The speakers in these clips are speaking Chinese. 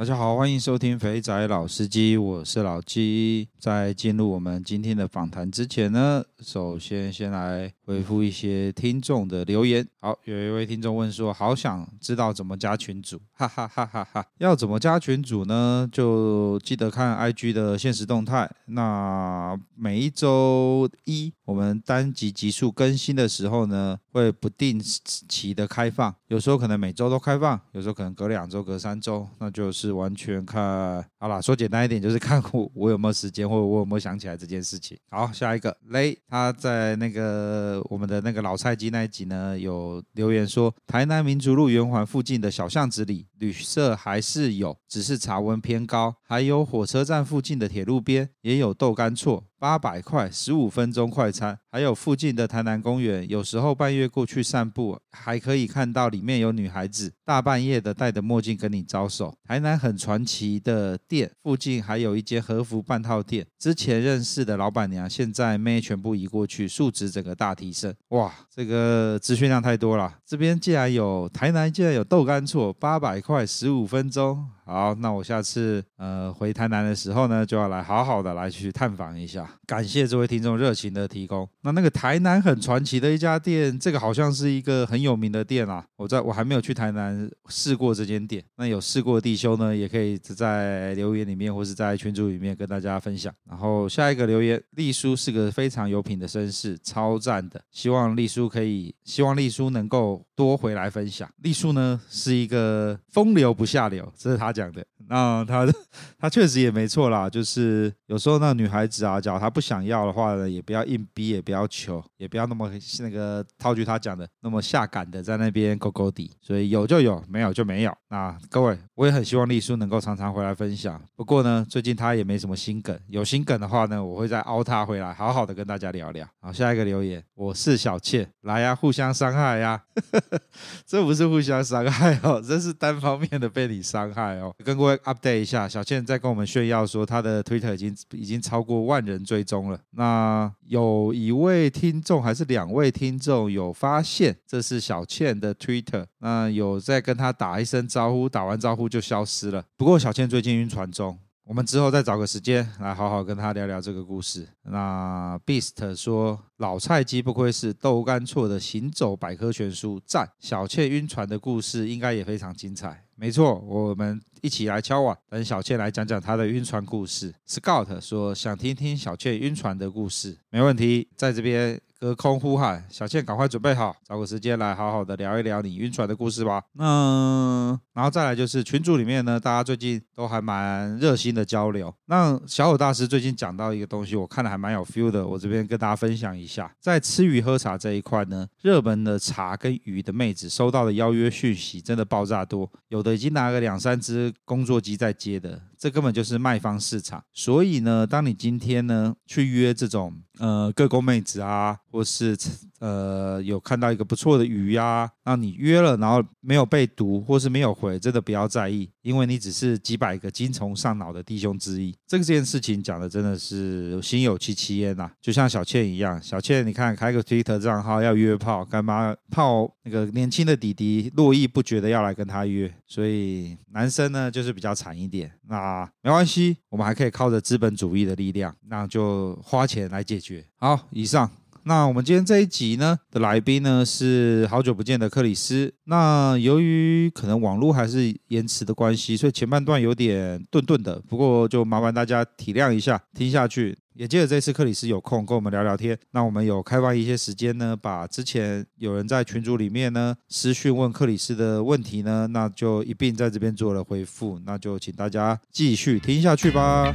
大家好，欢迎收听肥仔老司机，我是老鸡。在进入我们今天的访谈之前呢，首先先来回复一些听众的留言。好，有一位听众问说，好想知道怎么加群组，哈哈哈哈哈。要怎么加群组呢？就记得看 IG 的限时动态。那每一周一我们单集集数更新的时候呢，会不定期的开放，有时候可能每周都开放，有时候可能隔两周、隔三周，那就是。完全看好了，说简单一点，就是看我我有没有时间，或者我有没有想起来这件事情。好，下一个雷，他在那个我们的那个老菜鸡那一集呢，有留言说，台南民族路圆环附近的小巷子里，旅社还是有，只是茶温偏高，还有火车站附近的铁路边也有豆干厝。八百块，十五分钟快餐，还有附近的台南公园，有时候半夜过去散步，还可以看到里面有女孩子大半夜的戴着墨镜跟你招手。台南很传奇的店，附近还有一间和服半套店，之前认识的老板娘，现在妹全部移过去，素质整个大提升。哇，这个资讯量太多了。这边竟然有台南，竟然有豆干厝，八百块，快十五分钟。好，那我下次呃回台南的时候呢，就要来好好的来去探访一下。感谢这位听众热情的提供。那那个台南很传奇的一家店，这个好像是一个很有名的店啊。我在我还没有去台南试过这间店。那有试过的弟兄呢，也可以在留言里面或是在群组里面跟大家分享。然后下一个留言，丽叔是个非常有品的绅士，超赞的。希望丽叔可以，希望丽叔能够多回来分享。丽叔呢是一个风流不下流，这是他讲。讲的，那他他确实也没错啦，就是有时候那女孩子啊，假如她不想要的话呢，也不要硬逼，也不要求，也不要那么那个套句他讲的那么下感的在那边勾勾底，所以有就有，没有就没有。那各位，我也很希望丽叔能够常常回来分享。不过呢，最近他也没什么心梗，有心梗的话呢，我会再凹他回来，好好的跟大家聊聊。好，下一个留言，我是小倩，来呀，互相伤害呀，这不是互相伤害哦，这是单方面的被你伤害。跟各位 update 一下，小倩在跟我们炫耀说，她的 Twitter 已经已经超过万人追踪了。那有一位听众还是两位听众有发现这是小倩的 Twitter，那有在跟她打一声招呼，打完招呼就消失了。不过小倩最近晕船中。我们之后再找个时间来好好跟他聊聊这个故事。那 Beast 说，老菜鸡不愧是豆干错的行走百科全书，赞！小倩晕船的故事应该也非常精彩。没错，我们一起来敲碗，等小倩来讲讲她的晕船故事。Scout 说，想听听小倩晕船的故事，没问题，在这边。隔空呼喊，小倩，赶快准备好，找个时间来好好的聊一聊你晕船的故事吧。那然后再来就是群组里面呢，大家最近都还蛮热心的交流。那小友大师最近讲到一个东西，我看了还蛮有 feel 的，我这边跟大家分享一下。在吃鱼喝茶这一块呢，热门的茶跟鱼的妹子收到的邀约讯息真的爆炸多，有的已经拿个两三只工作机在接的。这根本就是卖方市场，所以呢，当你今天呢去约这种呃各工妹子啊，或是呃有看到一个不错的鱼呀、啊，那你约了，然后没有被读或是没有回，真的不要在意，因为你只是几百个精虫上脑的弟兄之一。这件事情讲的真的是心有戚戚焉呐，就像小倩一样，小倩你看开个 Twitter 账号要约炮，干嘛泡那个年轻的弟弟络绎不绝的要来跟他约，所以男生呢就是比较惨一点，那。啊，没关系，我们还可以靠着资本主义的力量，那就花钱来解决。好，以上。那我们今天这一集呢的来宾呢是好久不见的克里斯。那由于可能网络还是延迟的关系，所以前半段有点顿顿的，不过就麻烦大家体谅一下，听下去。也借着这次克里斯有空跟我们聊聊天，那我们有开放一些时间呢，把之前有人在群组里面呢私讯问克里斯的问题呢，那就一并在这边做了回复，那就请大家继续听下去吧。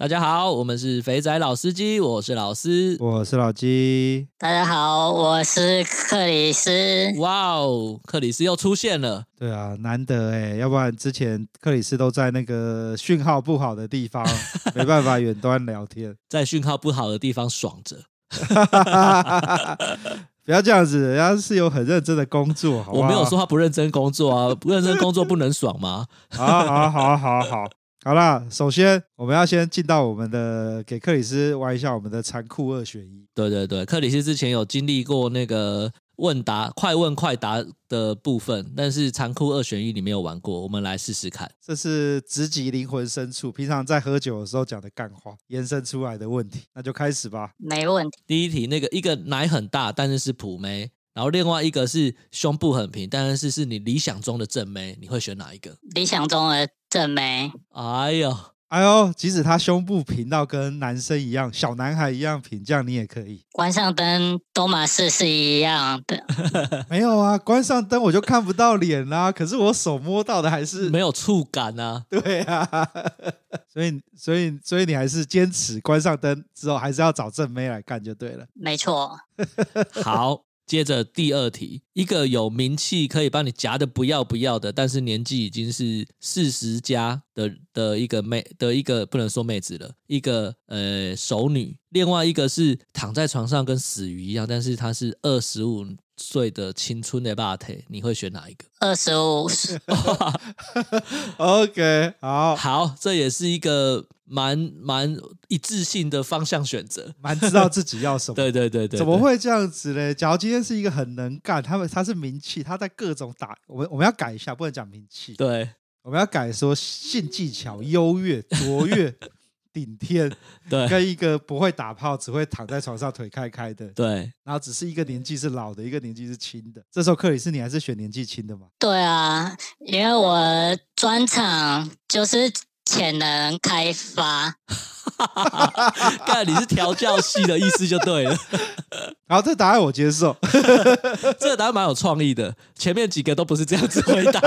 大家好，我们是肥仔老司机，我是老司，我是老鸡。大家好，我是克里斯。哇哦，克里斯又出现了。对啊，难得哎，要不然之前克里斯都在那个讯号不好的地方，没办法远端聊天，在讯号不好的地方爽着。不要这样子，人家是有很认真的工作，好不好？我没有说他不认真工作啊，不认真工作不能爽吗？好好好好好。好啦，首先我们要先进到我们的，给克里斯玩一下我们的残酷二选一。对对对，克里斯之前有经历过那个问答快问快答的部分，但是残酷二选一你没有玩过，我们来试试看。这是直击灵魂深处，平常在喝酒的时候讲的干话延伸出来的问题，那就开始吧。没问题。第一题，那个一个奶很大，但是是普妹，然后另外一个是胸部很平，但是是你理想中的正妹，你会选哪一个？理想中的。正妹，哎呦，哎呦，即使他胸部平到跟男生一样，小男孩一样平，这样你也可以。关上灯，多玛士是一样的。没有啊，关上灯我就看不到脸啦、啊。可是我手摸到的还是没有触感啊。对啊，所以所以所以你还是坚持关上灯之后还是要找正妹来干就对了。没错。好。接着第二题，一个有名气可以帮你夹的不要不要的，但是年纪已经是四十加的的一个妹的一个不能说妹子了，一个呃熟女。另外一个是躺在床上跟死鱼一样，但是她是二十五岁的青春的霸体，你会选哪一个？二十五。OK，好，好，这也是一个。蛮蛮一致性的方向选择，蛮知道自己要什么。对，对对对对，怎么会这样子嘞？假如今天是一个很能干，他们他是名气，他在各种打，我们我们要改一下，不能讲名气。对，我们要改说性技巧优越、卓越、顶天。对，跟一个不会打炮，只会躺在床上腿开开的。对，然后只是一个年纪是老的，一个年纪是轻的。这时候克里斯，你还是选年纪轻的嘛？对啊，因为我专场就是。潜能开发，看你是调教系的意思就对了。好，这个答案我接受，这个答案蛮有创意的。前面几个都不是这样子回答。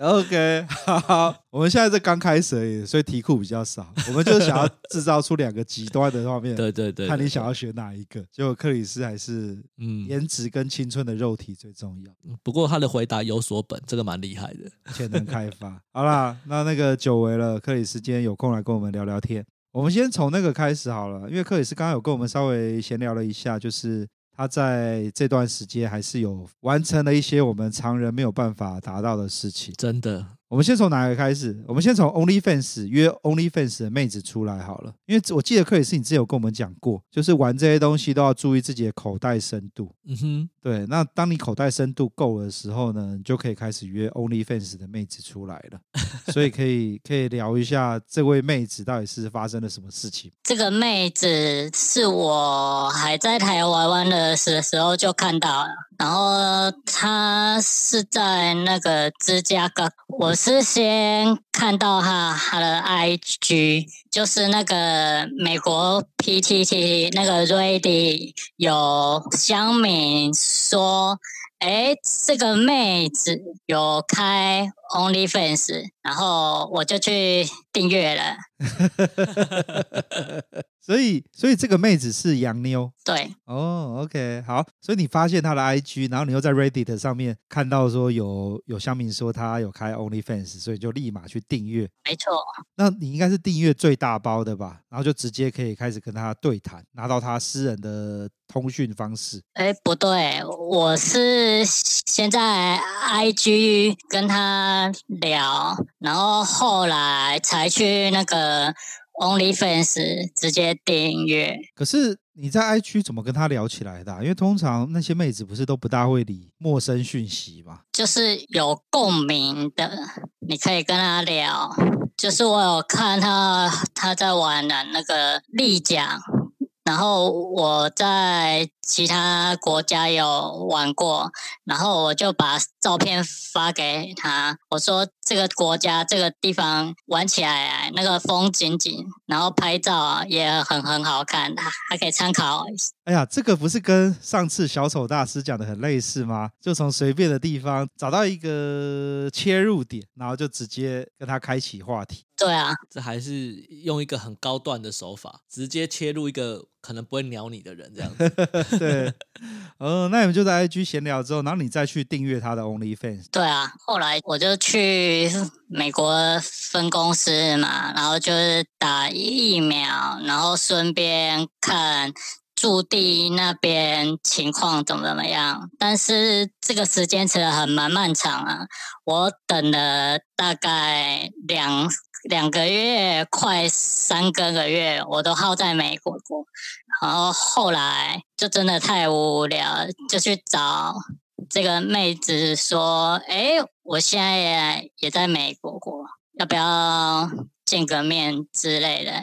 OK，好，我们现在是刚开始而已，所以题库比较少。我们就是想要制造出两个极端的画面，对，对，对对对，看你想要选哪一个。结果克里斯还是，嗯，颜值跟青春的肉体最重要。不过他的回答有所本，这个蛮厉害的，潜能开发。好啦，那那个久违了，克里斯今天有空来跟我们聊聊天。我们先从那个开始好了，因为克里斯刚刚有跟我们稍微闲聊了一下，就是。他在这段时间还是有完成了一些我们常人没有办法达到的事情，真的。我们先从哪个开始？我们先从 OnlyFans 约 OnlyFans 的妹子出来好了，因为我记得克里斯你之前有跟我们讲过，就是玩这些东西都要注意自己的口袋深度。嗯哼，对。那当你口袋深度够的时候呢，你就可以开始约 OnlyFans 的妹子出来了。所以可以可以聊一下这位妹子到底是发生了什么事情。这个妹子是我还在台湾玩的时时候就看到了。然后她是在那个芝加哥，我是先看到他他的 IG，就是那个美国 PTT 那个 Reddit 有乡民说，哎，这个妹子有开 OnlyFans，然后我就去订阅了。所以，所以这个妹子是洋妞。对，哦、oh，OK，好。所以你发现她的 IG，然后你又在 Reddit 上面看到说有有乡民说她有开 OnlyFans，所以就立马去订阅。没错。那你应该是订阅最大包的吧？然后就直接可以开始跟她对谈，拿到她私人的通讯方式。哎，不对，我是先在 IG 跟她聊，然后后来才去那个。OnlyFans 直接订阅，可是你在 I 区怎么跟他聊起来的啊？因为通常那些妹子不是都不大会理陌生讯息吗？就是有共鸣的，你可以跟他聊。就是我有看他他在玩的那个立桨，然后我在其他国家有玩过，然后我就把照片发给他，我说这个国家这个地方玩起来那个风景景，然后拍照啊也很很好看，还可以参考。哎呀，这个不是跟上次小丑大师讲的很类似吗？就从随便的地方找到一个切入点，然后就直接跟他开启话题。对啊，这还是用一个很高段的手法，直接切入一个可能不会鸟你的人这样子。对，哦，那你们就在 IG 闲聊之后，然后你再去订阅他的 OnlyFans。对啊，后来我就去美国分公司嘛，然后就是打疫苗，然后顺便看。驻地那边情况怎么怎么样？但是这个时间其实很蛮漫长啊，我等了大概两两个月，快三个个月，我都耗在美国过。然后后来就真的太无聊，就去找这个妹子说：“哎，我现在也也在美国过，要不要见个面之类的？”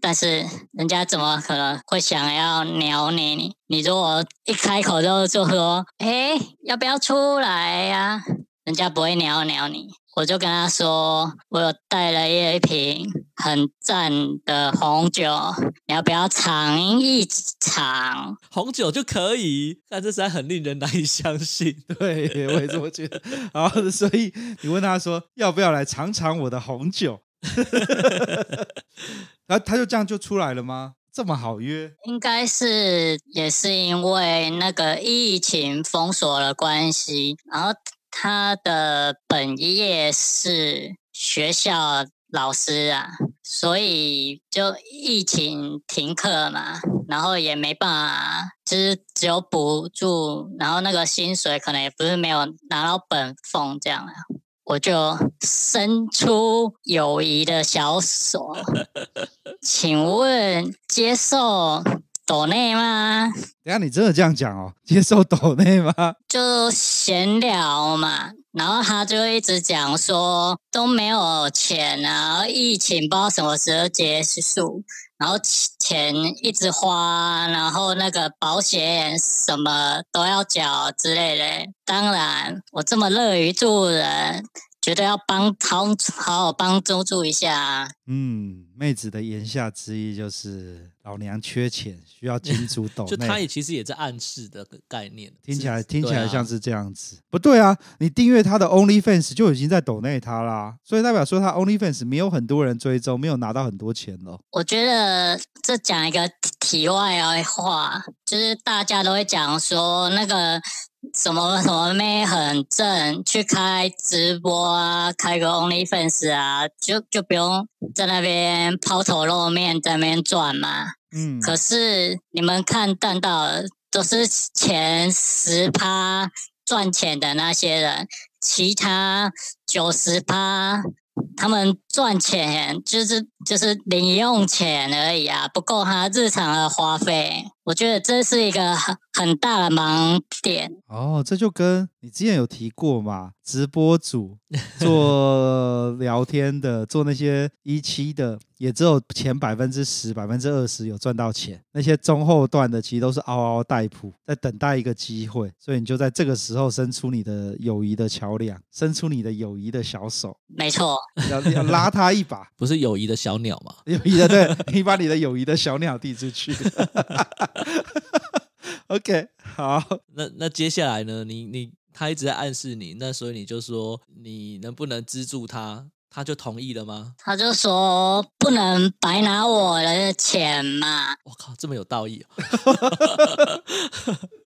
但是人家怎么可能会想要鸟你？你如果一开口就就说：“哎，要不要出来呀？”人家不会鸟鸟你。我就跟他说：“我有带了一瓶很赞的红酒，你要不要尝一尝？红酒就可以？但这实在很令人难以相信。对，我也这么觉得。然后，所以你问他说：“要不要来尝尝我的红酒？” 然后他就这样就出来了吗？这么好约？应该是也是因为那个疫情封锁了关系，然后他的本业是学校老师啊，所以就疫情停课嘛，然后也没办法，就是只有补助，然后那个薪水可能也不是没有拿到本俸这样啊。我就伸出友谊的小手，请问接受抖内吗？等下你真的这样讲哦？接受抖内吗？就闲聊嘛，然后他就一直讲说都没有钱啊，疫情不知道什么时候结束。然后钱一直花，然后那个保险什么都要缴之类的。当然，我这么乐于助人，绝对要帮好好好帮助助一下。嗯，妹子的言下之意就是老娘缺钱，需要金主抖。就他也其实也在暗示的概念，听起来听起来像是这样子。不对啊，你订阅他的 OnlyFans 就已经在抖内他啦，所以代表说他 OnlyFans 没有很多人追踪，没有拿到很多钱了。我觉得这讲一个题外话，就是大家都会讲说那个。什么什么妹很正，去开直播啊，开个 OnlyFans 啊，就就不用在那边抛头露面，在那边赚嘛。嗯。可是你们看淡到都是前十趴赚钱的那些人，其他九十趴。他们赚钱就是就是零用钱而已啊，不够他日常的花费。我觉得这是一个很很大的盲点。哦，这就跟你之前有提过嘛，直播主做 聊天的，做那些一期的，也只有前百分之十、百分之二十有赚到钱。那些中后段的，其实都是嗷嗷待哺，在等待一个机会。所以你就在这个时候伸出你的友谊的桥梁，伸出你的友谊的小手。没错，要要拉他一把，不是友谊的小鸟吗？友谊的，对，你把你的友谊的小鸟递出去。OK，好，那那接下来呢？你你他一直在暗示你，那所以你就说你能不能资助他，他就同意了吗？他就说不能白拿我的钱嘛。我靠，这么有道义哦！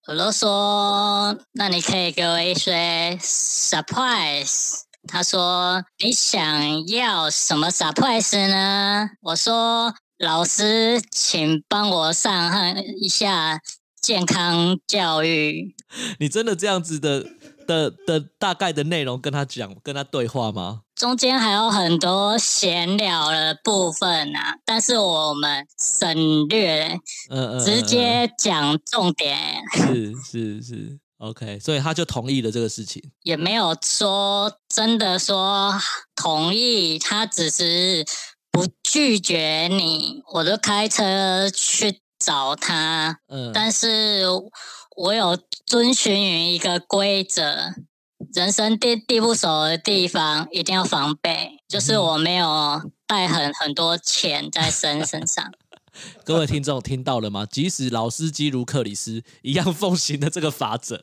我都说，那你可以给我一些 surprise。他说你想要什么 surprise 呢？我说。老师，请帮我上一下健康教育。你真的这样子的的的大概的内容跟他讲，跟他对话吗？中间还有很多闲聊的部分啊，但是我们省略，嗯嗯，直接讲重点。是是是，OK，所以他就同意了这个事情，也没有说真的说同意，他只是。不拒绝你，我就开车去找他，嗯，但是我有遵循于一个规则，人生地地不熟的地方一定要防备，就是我没有带很很多钱在身身上。各位听众听到了吗？即使老司机如克里斯一样奉行的这个法则。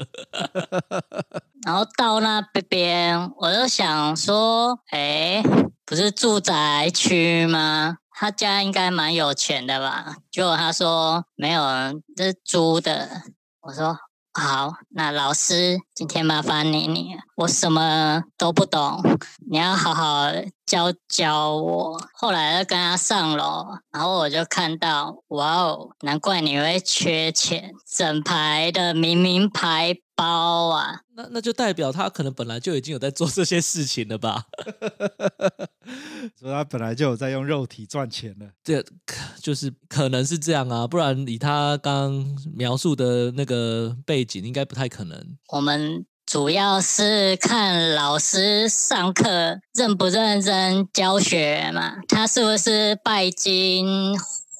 然后到那边，我就想说，哎，不是住宅区吗？他家应该蛮有钱的吧？结果他说没有，这是租的。我说。好，那老师今天麻烦你，你我什么都不懂，你要好好教教我。后来就跟他上楼，然后我就看到，哇哦，难怪你会缺钱，整排的明明牌包啊。那那就代表他可能本来就已经有在做这些事情了吧？说他本来就有在用肉体赚钱了，这就是可能是这样啊，不然以他刚描述的那个背景，应该不太可能。我们主要是看老师上课认不认真教学嘛，他是不是拜金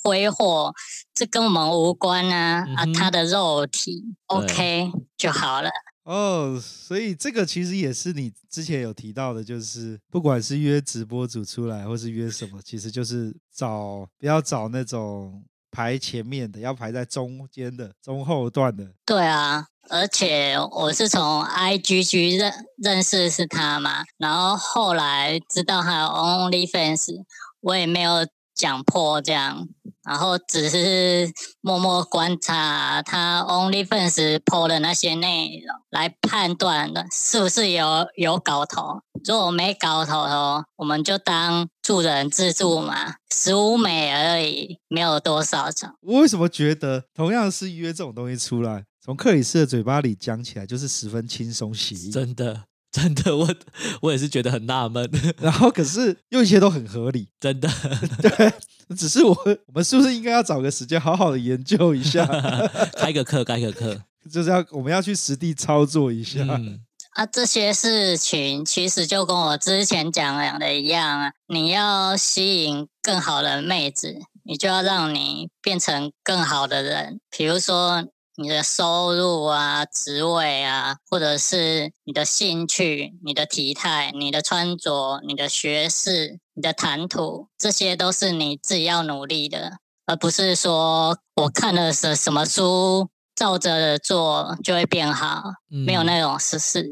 挥霍，这跟我们无关啊。嗯、啊，他的肉体 OK 就好了。哦，所以这个其实也是你之前有提到的，就是不管是约直播主出来，或是约什么，其实就是找不要找那种排前面的，要排在中间的、中后段的。对啊，而且我是从 IGG 认认识是他嘛，然后后来知道他有 OnlyFans，我也没有讲破这样。然后只是默默观察他 OnlyFans PO 的那些内容，来判断的是不是有有搞头。如果没搞头的，我们就当助人自助嘛，十五美而已，没有多少钱。我为什么觉得同样是约这种东西出来，从克里斯的嘴巴里讲起来就是十分轻松写意？真的，真的，我我也是觉得很纳闷。然后可是又一切都很合理，真的，对。只是我，我们是不是应该要找个时间好好的研究一下，开个课，开个课，就是要我们要去实地操作一下。嗯、啊，这些事情其实就跟我之前讲的一样啊，你要吸引更好的妹子，你就要让你变成更好的人，比如说。你的收入啊，职位啊，或者是你的兴趣、你的体态、你的穿着、你的学识、你的谈吐，这些都是你自己要努力的，而不是说我看了什什么书，照着做就会变好，嗯、没有那种事实。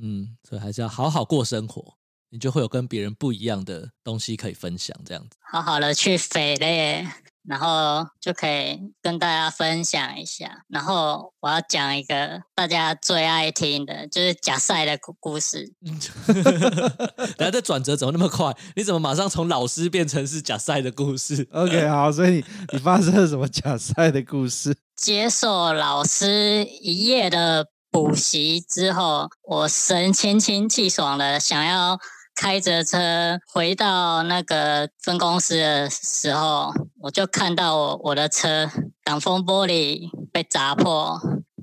嗯，所以还是要好好过生活，你就会有跟别人不一样的东西可以分享，这样子。好好的去肥嘞。然后就可以跟大家分享一下。然后我要讲一个大家最爱听的，就是假赛的故故事。等下这转折怎么那么快？你怎么马上从老师变成是假赛的故事？OK，好，所以你你发生了什么假赛的故事？接受老师一夜的补习之后，我神清清气爽的想要。开着车回到那个分公司的时候，我就看到我我的车挡风玻璃被砸破，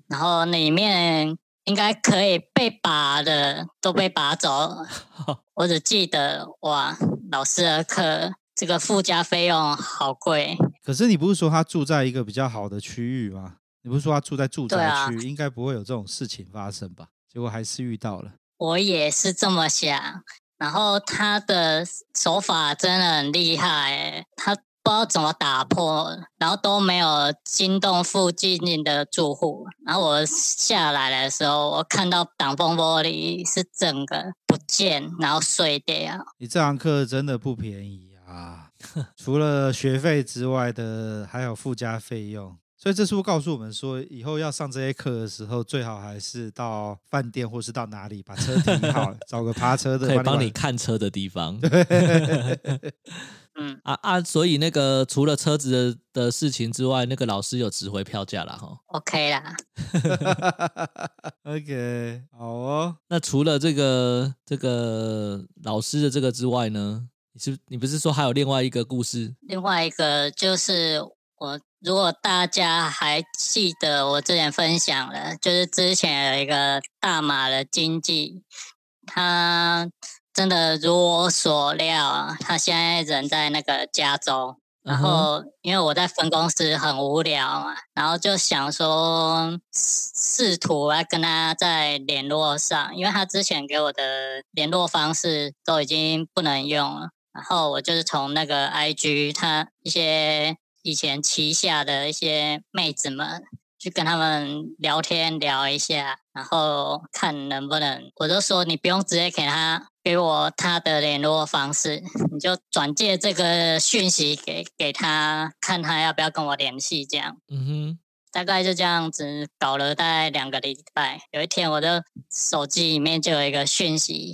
然后里面应该可以被拔的都被拔走了。我只记得哇，老师的课这个附加费用好贵。可是你不是说他住在一个比较好的区域吗？你不是说他住在住宅区，啊、应该不会有这种事情发生吧？结果还是遇到了。我也是这么想。然后他的手法真的很厉害，他不知道怎么打破，然后都没有惊动附近的住户。然后我下来的时候，我看到挡风玻璃是整个不见，然后碎掉。你这堂课真的不便宜啊！除了学费之外的，还有附加费用。所以这书告诉我们说，以后要上这些课的时候，最好还是到饭店或是到哪里把车停好，找个趴车的，可以帮你看车的地方。嗯啊啊，所以那个除了车子的的事情之外，那个老师有值回票价了哈。OK 啦。OK，好哦。那除了这个这个老师的这个之外呢，你是你不是说还有另外一个故事？另外一个就是我。如果大家还记得我之前分享了，就是之前有一个大马的经纪，他真的如我所料，他现在人在那个加州，然后因为我在分公司很无聊嘛，然后就想说试图来跟他在联络上，因为他之前给我的联络方式都已经不能用了。然后我就是从那个 IG，他一些以前旗下的一些妹子们。去跟他们聊天聊一下，然后看能不能，我就说你不用直接给他给我他的联络方式，你就转借这个讯息给给他，看他要不要跟我联系，这样。嗯哼，大概就这样子搞了大概两个礼拜。有一天，我的手机里面就有一个讯息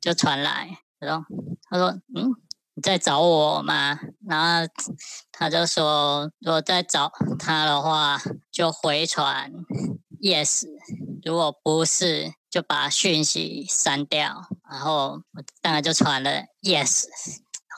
就传来，然后他说：“嗯。”你在找我吗？然后他就说，如果在找他的话，就回传 yes；如果不是，就把讯息删掉。然后我当然就传了 yes。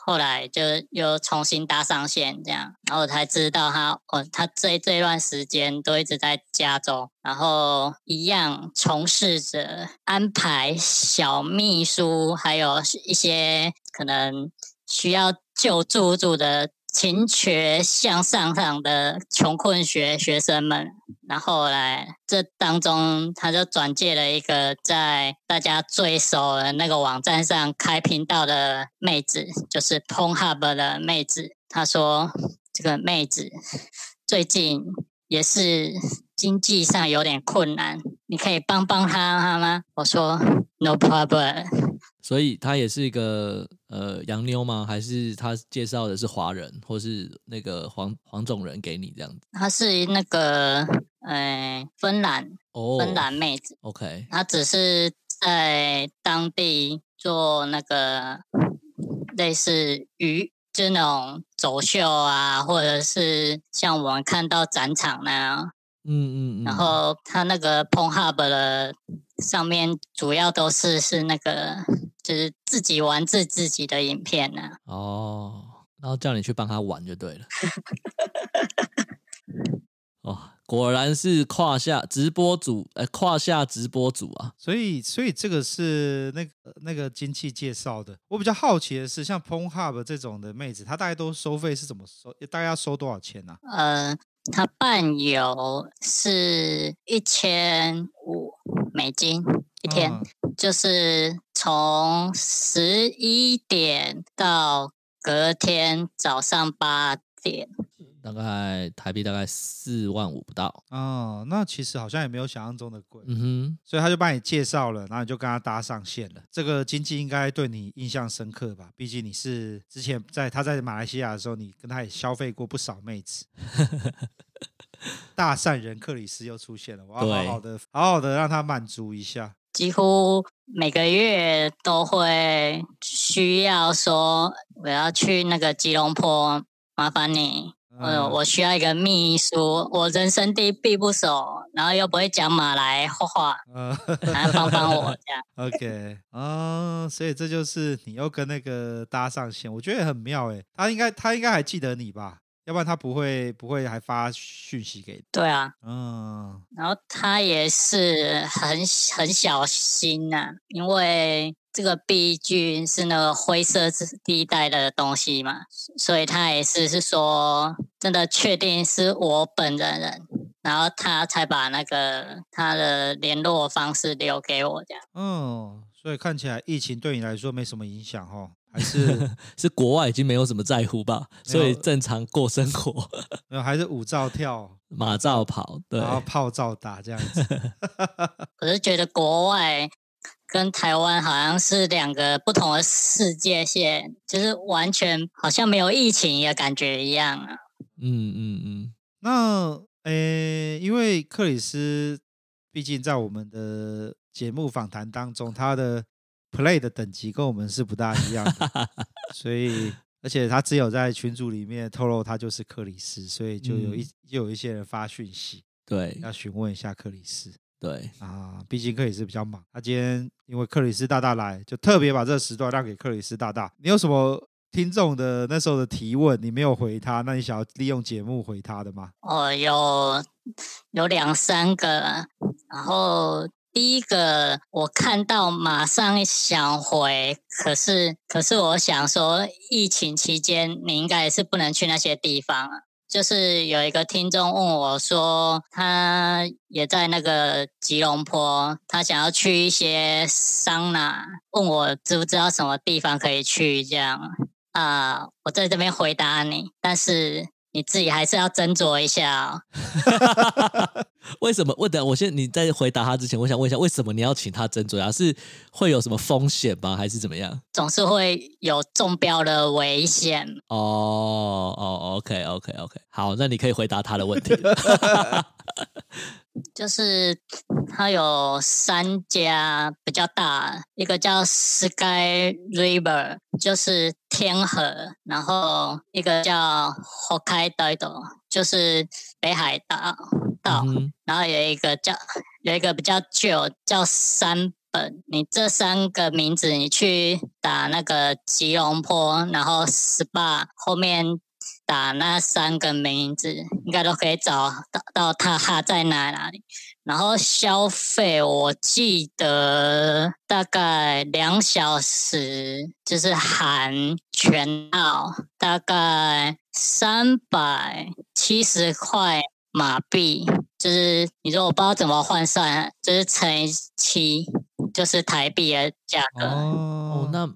后来就又重新搭上线，这样，然后我才知道他，哦，他这这段时间都一直在加州，然后一样从事着安排小秘书，还有一些可能。需要救助助的勤学向上上的穷困学学生们，然后来这当中，他就转介了一个在大家最熟的那个网站上开频道的妹子，就是 Pornhub 的妹子。他说这个妹子最近也是经济上有点困难，你可以帮帮她吗？我说 No problem。所以他也是一个呃洋妞吗？还是他介绍的是华人，或是那个黄黄种人给你这样子？他是那个呃芬兰哦，芬兰妹子。OK，他只是在当地做那个类似于这种走秀啊，或者是像我们看到展场那样。嗯嗯嗯。然后他那个 Pornhub 的上面主要都是是那个。就是自己玩自自己的影片呢、啊。哦，然后叫你去帮他玩就对了。哦，果然是胯下直播主，呃，胯下直播主啊。所以，所以这个是那个那个经纪介绍的。我比较好奇的是，像 Pornhub 这种的妹子，她大概都收费是怎么收？大概要收多少钱呢、啊？呃，她伴游是一千五美金一天。嗯就是从十一点到隔天早上八点，大概台币大概四万五不到。哦，那其实好像也没有想象中的贵。嗯哼，所以他就帮你介绍了，然后你就跟他搭上线了。这个经济应该对你印象深刻吧？毕竟你是之前在他在马来西亚的时候，你跟他也消费过不少妹子。大善人克里斯又出现了，我要好好的好好的让他满足一下。几乎每个月都会需要说，我要去那个吉隆坡，麻烦你，嗯，我需要一个秘书，我人生地必不熟，然后又不会讲马来话，嗯，来帮帮我这样。OK，啊，所以这就是你又跟那个搭上线，我觉得很妙诶，他应该他应该还记得你吧？要不然他不会不会还发讯息给你。对啊，嗯，然后他也是很很小心呐、啊，因为这个毕竟是那个灰色地带的东西嘛，所以他也是是说真的确定是我本人人，然后他才把那个他的联络方式留给我这样。嗯，所以看起来疫情对你来说没什么影响哦。还是 是国外已经没有什么在乎吧，所以正常过生活。没有，还是舞照跳，马照跑，对，然后炮照打这样子。我是觉得国外跟台湾好像是两个不同的世界线，就是完全好像没有疫情的感觉一样啊。嗯嗯嗯。那诶，因为克里斯毕竟在我们的节目访谈当中，他的。Play 的等级跟我们是不大一样的，所以而且他只有在群组里面透露他就是克里斯，所以就有一、嗯、就有一些人发讯息，对，要询问一下克里斯，对啊，毕竟克里斯比较忙，他今天因为克里斯大大来，就特别把这个时段让给克里斯大大。你有什么听众的那时候的提问，你没有回他，那你想要利用节目回他的吗？哦，有有两三个，然后。第一个我看到马上想回，可是可是我想说，疫情期间你应该也是不能去那些地方。就是有一个听众问我说，他也在那个吉隆坡，他想要去一些桑拿，问我知不知道什么地方可以去这样啊、我在这边回答你，但是。你自己还是要斟酌一下哦。为什么？问的我先，你在回答他之前，我想问一下，为什么你要请他斟酌啊？是会有什么风险吗？还是怎么样？总是会有中标的危险。哦哦，OK，OK，OK，okay, okay, okay. 好，那你可以回答他的问题。就是它有三家比较大，一个叫 Sky River，就是天河，然后一个叫 Hokkaido，就是北海道道，嗯、然后有一个叫有一个比较旧叫三本。你这三个名字，你去打那个吉隆坡，然后 SPA 后面。打那三个名字，应该都可以找到到他哈在哪哪里。然后消费，我记得大概两小时，就是含全套，大概三百七十块马币。就是你说我不知道怎么换算，就是乘以七，就是台币的价格。哦，那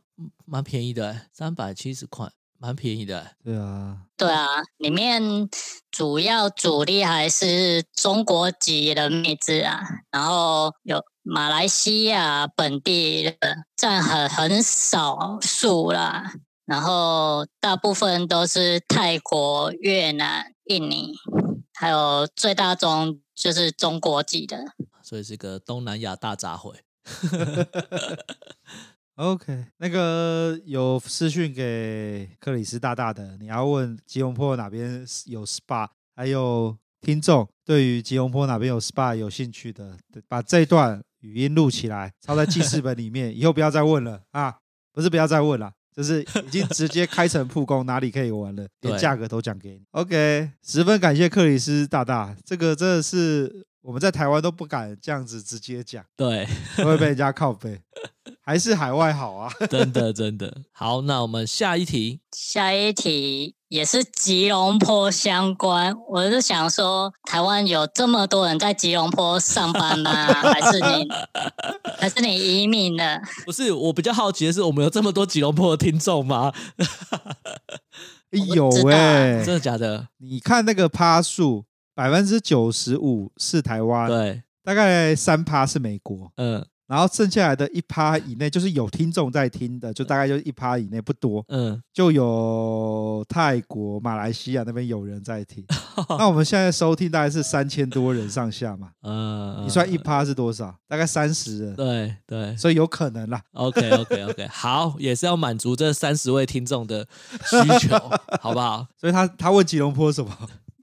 蛮便宜的，三百七十块。蛮便宜的，对啊，对啊，里面主要主力还是中国籍的妹子啊，然后有马来西亚本地的占很很少数啦，然后大部分都是泰国、越南、印尼，还有最大宗就是中国籍的，所以是个东南亚大杂烩。OK，那个有私讯给克里斯大大的，你要问吉隆坡哪边有 SPA，还有听众对于吉隆坡哪边有 SPA 有兴趣的，把这段语音录起来，抄在记事本里面，以后不要再问了啊！不是不要再问了，就是已经直接开诚布公，哪里可以玩了，连价格都讲给你。OK，十分感谢克里斯大大，这个真的是我们在台湾都不敢这样子直接讲，对，会被人家靠背。还是海外好啊！真的真的好，那我们下一题，下一题也是吉隆坡相关。我是想说，台湾有这么多人在吉隆坡上班吗？还是你，还是你移民了？不是，我比较好奇的是，我们有这么多吉隆坡的听众吗？有哎、欸，真的假的？你看那个趴数，百分之九十五是台湾，对，大概三趴是美国，嗯。然后剩下来的一趴以内，就是有听众在听的，就大概就一趴以内，不多。嗯，就有泰国、马来西亚那边有人在听。那我们现在收听大概是三千多人上下嘛。嗯，你算一趴是多少？大概三十人。对对，所以有可能啦。OK OK OK，好，也是要满足这三十位听众的需求，好不好？所以他他问吉隆坡什么？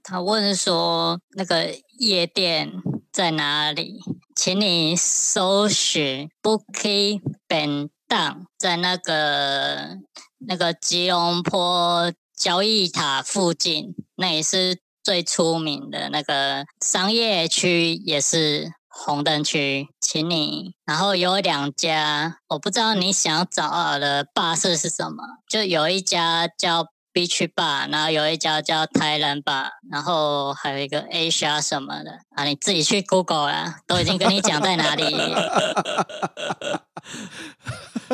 他问说那个夜店在哪里？请你搜寻 Bukit Bintang，在那个那个吉隆坡交易塔附近，那也是最出名的那个商业区，也是红灯区。请你，然后有两家，我不知道你想要找的 bar 是是什么，就有一家叫。Beach Bar，然后有一家叫 Thailand Bar，然后还有一个 Asia 什么的啊，你自己去 Google 啦，都已经跟你讲在哪里。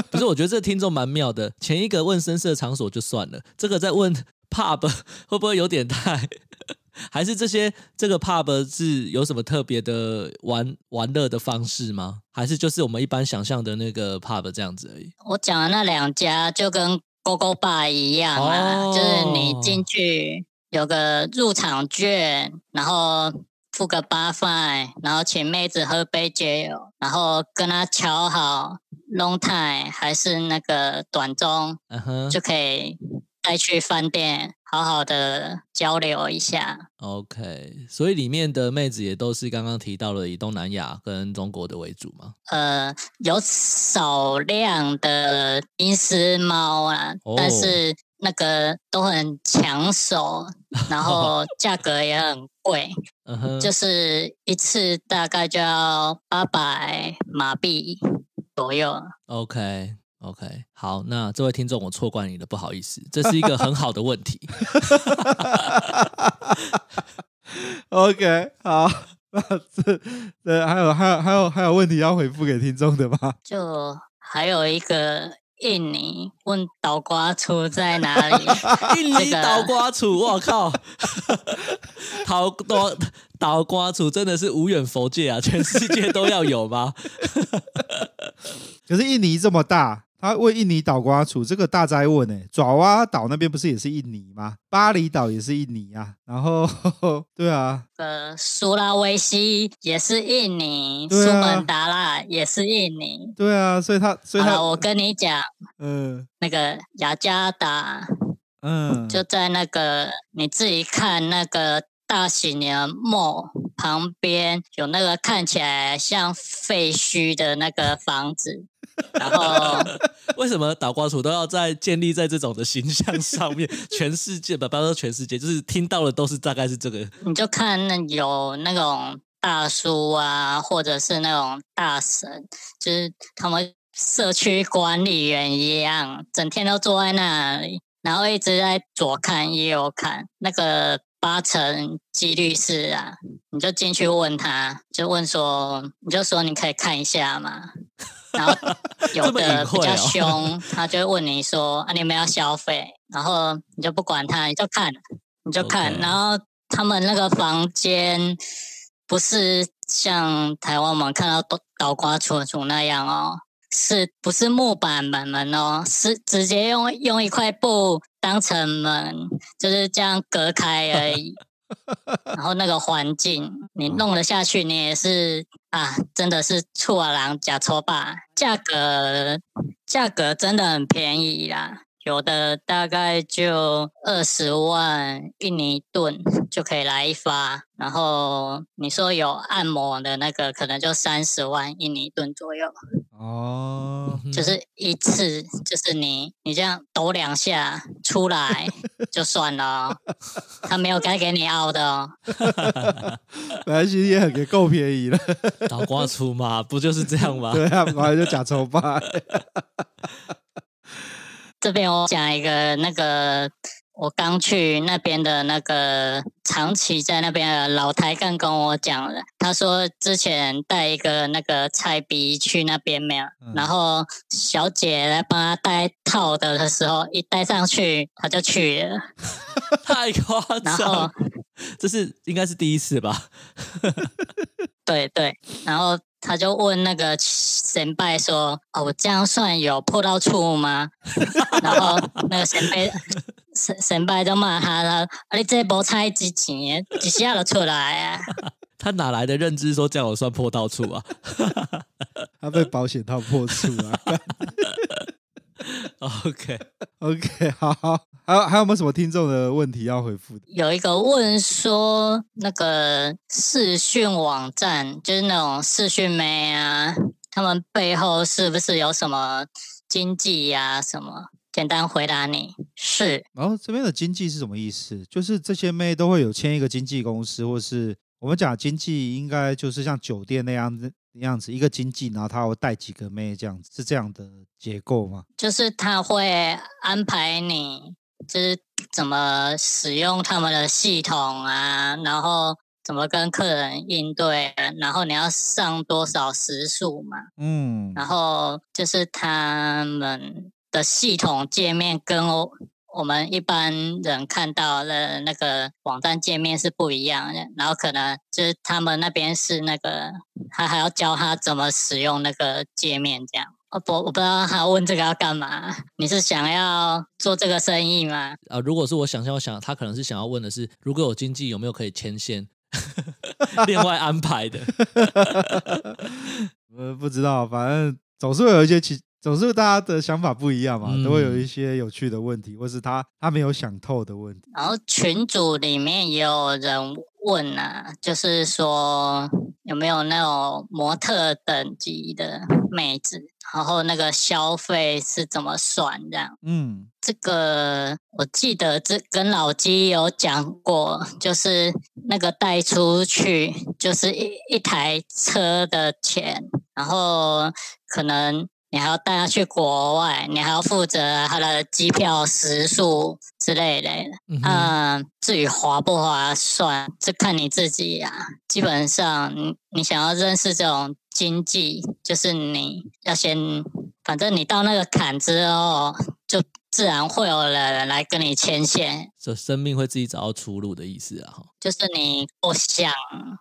不是，我觉得这个听众蛮妙的。前一个问声色场所就算了，这个在问 Pub 会不会有点太？还是这些这个 Pub 是有什么特别的玩玩乐的方式吗？还是就是我们一般想象的那个 Pub 这样子而已？我讲的那两家就跟。勾勾吧一样啊，oh. 就是你进去有个入场券，然后付个八块，然后请妹子喝杯酒，然后跟她调好 long time 还是那个短中，uh huh. 就可以带去饭店。好好的交流一下，OK。所以里面的妹子也都是刚刚提到了以东南亚跟中国的为主吗？呃，有少量的金丝猫啊，哦、但是那个都很抢手，然后 价格也很贵，就是一次大概就要八百马币左右。OK OK，好，那这位听众我错怪你了，不好意思，这是一个很好的问题。OK，好，那这这还有还有还有还有问题要回复给听众的吗？就还有一个。印尼问倒瓜处在哪里？印尼倒瓜处，我靠！倒瓜倒瓜处真的是无远佛界啊，全世界都要有吗？可是印尼这么大。他问印尼岛瓜处这个大灾问呢？爪哇岛那边不是也是印尼吗？巴厘岛也是印尼啊。然后，对啊，呃，苏拉威西也是印尼，苏、啊、门答腊也是印尼。对啊，所以他，所以他，我跟你讲，嗯，那个雅加达，嗯，就在那个你自己看那个大型的 mall 旁边有那个看起来像废墟的那个房子。然后，为什么倒瓜处都要在建立在这种的形象上面？全世界吧，不要说全世界，就是听到的都是大概是这个。你就看那有那种大叔啊，或者是那种大神，就是他们社区管理员一样，整天都坐在那里，然后一直在左看右看。那个八成几率是啊，你就进去问他，就问说，你就说你可以看一下嘛。然后 有的比较凶，哦、他就会问你说：“啊，你有没有要消费？”然后你就不管他，你就看，你就看。然后他们那个房间不是像台湾我们看到倒倒瓜处处那样哦，是不是木板门门哦？是直接用用一块布当成门，就是这样隔开而已。然后那个环境，你弄了下去，你也是啊，真的是厝仔人吃粗饱，价格价格真的很便宜啦。有的大概就二十万印尼盾就可以来一发，然后你说有按摩的那个，可能就三十万印尼盾左右。哦，就是一次，就是你你这样抖两下出来就算了，他没有该给你凹的哦。本来其实也很够便宜了，倒瓜出嘛，不就是这样吗？对啊，本来就假抽吧。这边我讲一个那个，我刚去那边的那个长期在那边的老台干跟我讲了，他说之前带一个那个菜逼去那边没有，嗯、然后小姐来帮他戴套的的时候，一戴上去他就去了，太夸张，这是应该是第一次吧？对对，然后。他就问那个神拜说：“哦，我这样算有破到处吗？” 然后那个神拜神神拜就骂他了：“啊，你这波菜几钱？几下就出来啊？” 他哪来的认知说这样我算破到处啊？他被保险套破处啊？OK OK，好，好，还有还有没有什么听众的问题要回复的？有一个问说，那个视讯网站，就是那种视讯妹啊，他们背后是不是有什么经纪呀？什么？简单回答你是。然后、哦、这边的经纪是什么意思？就是这些妹都会有签一个经纪公司，或是我们讲经纪，应该就是像酒店那样子。样子一个经纪，然后他会带几个妹，这样子是这样的结构吗？就是他会安排你，就是怎么使用他们的系统啊，然后怎么跟客人应对，然后你要上多少时数嘛？嗯，然后就是他们的系统界面跟我。我们一般人看到的那个网站界面是不一样的，然后可能就是他们那边是那个，他还要教他怎么使用那个界面，这样。我不我不知道他问这个要干嘛？你是想要做这个生意吗？啊，如果是我想象，我想他可能是想要问的是，如果有经济有没有可以牵线，另外安排的。呃不知道，反正总是会有一些其。总是大家的想法不一样嘛，嗯、都会有一些有趣的问题，或是他他没有想透的问题。然后群组里面也有人问啊，就是说有没有那种模特等级的妹子，然后那个消费是怎么算这样？嗯，这个我记得这跟老鸡有讲过，就是那个带出去就是一一台车的钱，然后可能。你还要带他去国外，你还要负责他的机票、食宿之类的。嗯，嗯，至于划不划算，这看你自己呀、啊。基本上，你你想要认识这种经济，就是你要先，反正你到那个坎之后，就自然会有人来跟你牵线。这生命会自己找到出路的意思啊！就是你不想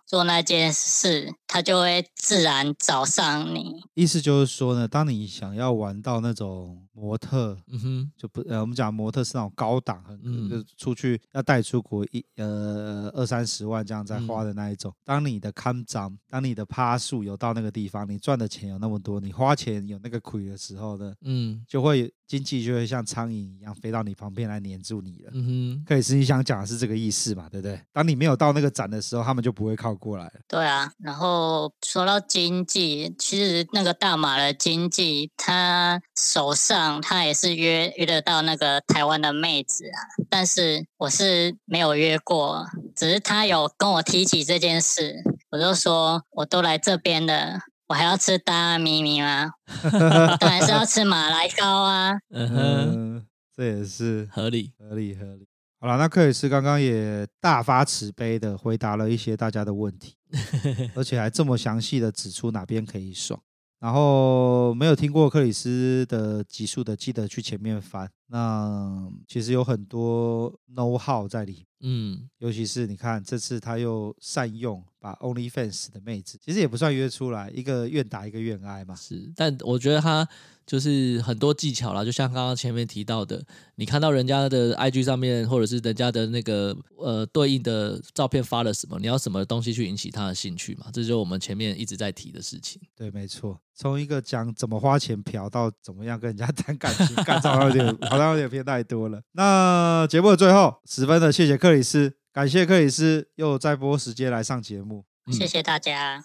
做那件事，他就会自然找上你。意思就是说呢，当你想要玩到那种模特，嗯哼，就不呃，我们讲模特是那种高档，嗯，就出去要带出国一呃二三十万这样在花的那一种。嗯、当你的看涨，当你的趴数有到那个地方，你赚的钱有那么多，你花钱有那个亏的时候呢，嗯，就会经济就会像苍蝇一样飞到你旁边来黏住你了，嗯哼。可以是，你想讲的是这个意思嘛？对不对？当你没有到那个展的时候，他们就不会靠过来了。对啊。然后说到经济，其实那个大马的经济，他手上他也是约约得到那个台湾的妹子啊。但是我是没有约过，只是他有跟我提起这件事，我就说我都来这边了，我还要吃大咪咪吗？当然是要吃马来糕啊。嗯哼。这也是合理，合理，合理。好了，那克里斯刚刚也大发慈悲的回答了一些大家的问题，而且还这么详细的指出哪边可以爽。然后没有听过克里斯的集数的，记得去前面翻。那其实有很多 know how 在里面，嗯，尤其是你看这次他又善用把 OnlyFans 的妹子，其实也不算约出来，一个愿打一个愿挨嘛。是，但我觉得他。就是很多技巧啦，就像刚刚前面提到的，你看到人家的 IG 上面，或者是人家的那个呃对应的照片发了什么，你要什么东西去引起他的兴趣嘛？这就是我们前面一直在提的事情。对，没错。从一个讲怎么花钱嫖到怎么样跟人家 谈感情，感觉好像有点好像有点偏太多了。那节目的最后，十分的谢谢克里斯，感谢克里斯又再播时间来上节目，谢谢大家。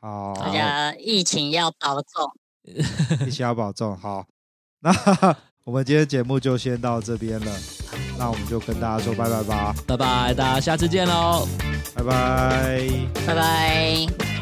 好，大家疫情要保重。一起要保重，好，那我们今天节目就先到这边了，那我们就跟大家说拜拜吧，拜拜，大家下次见喽，拜拜，拜拜。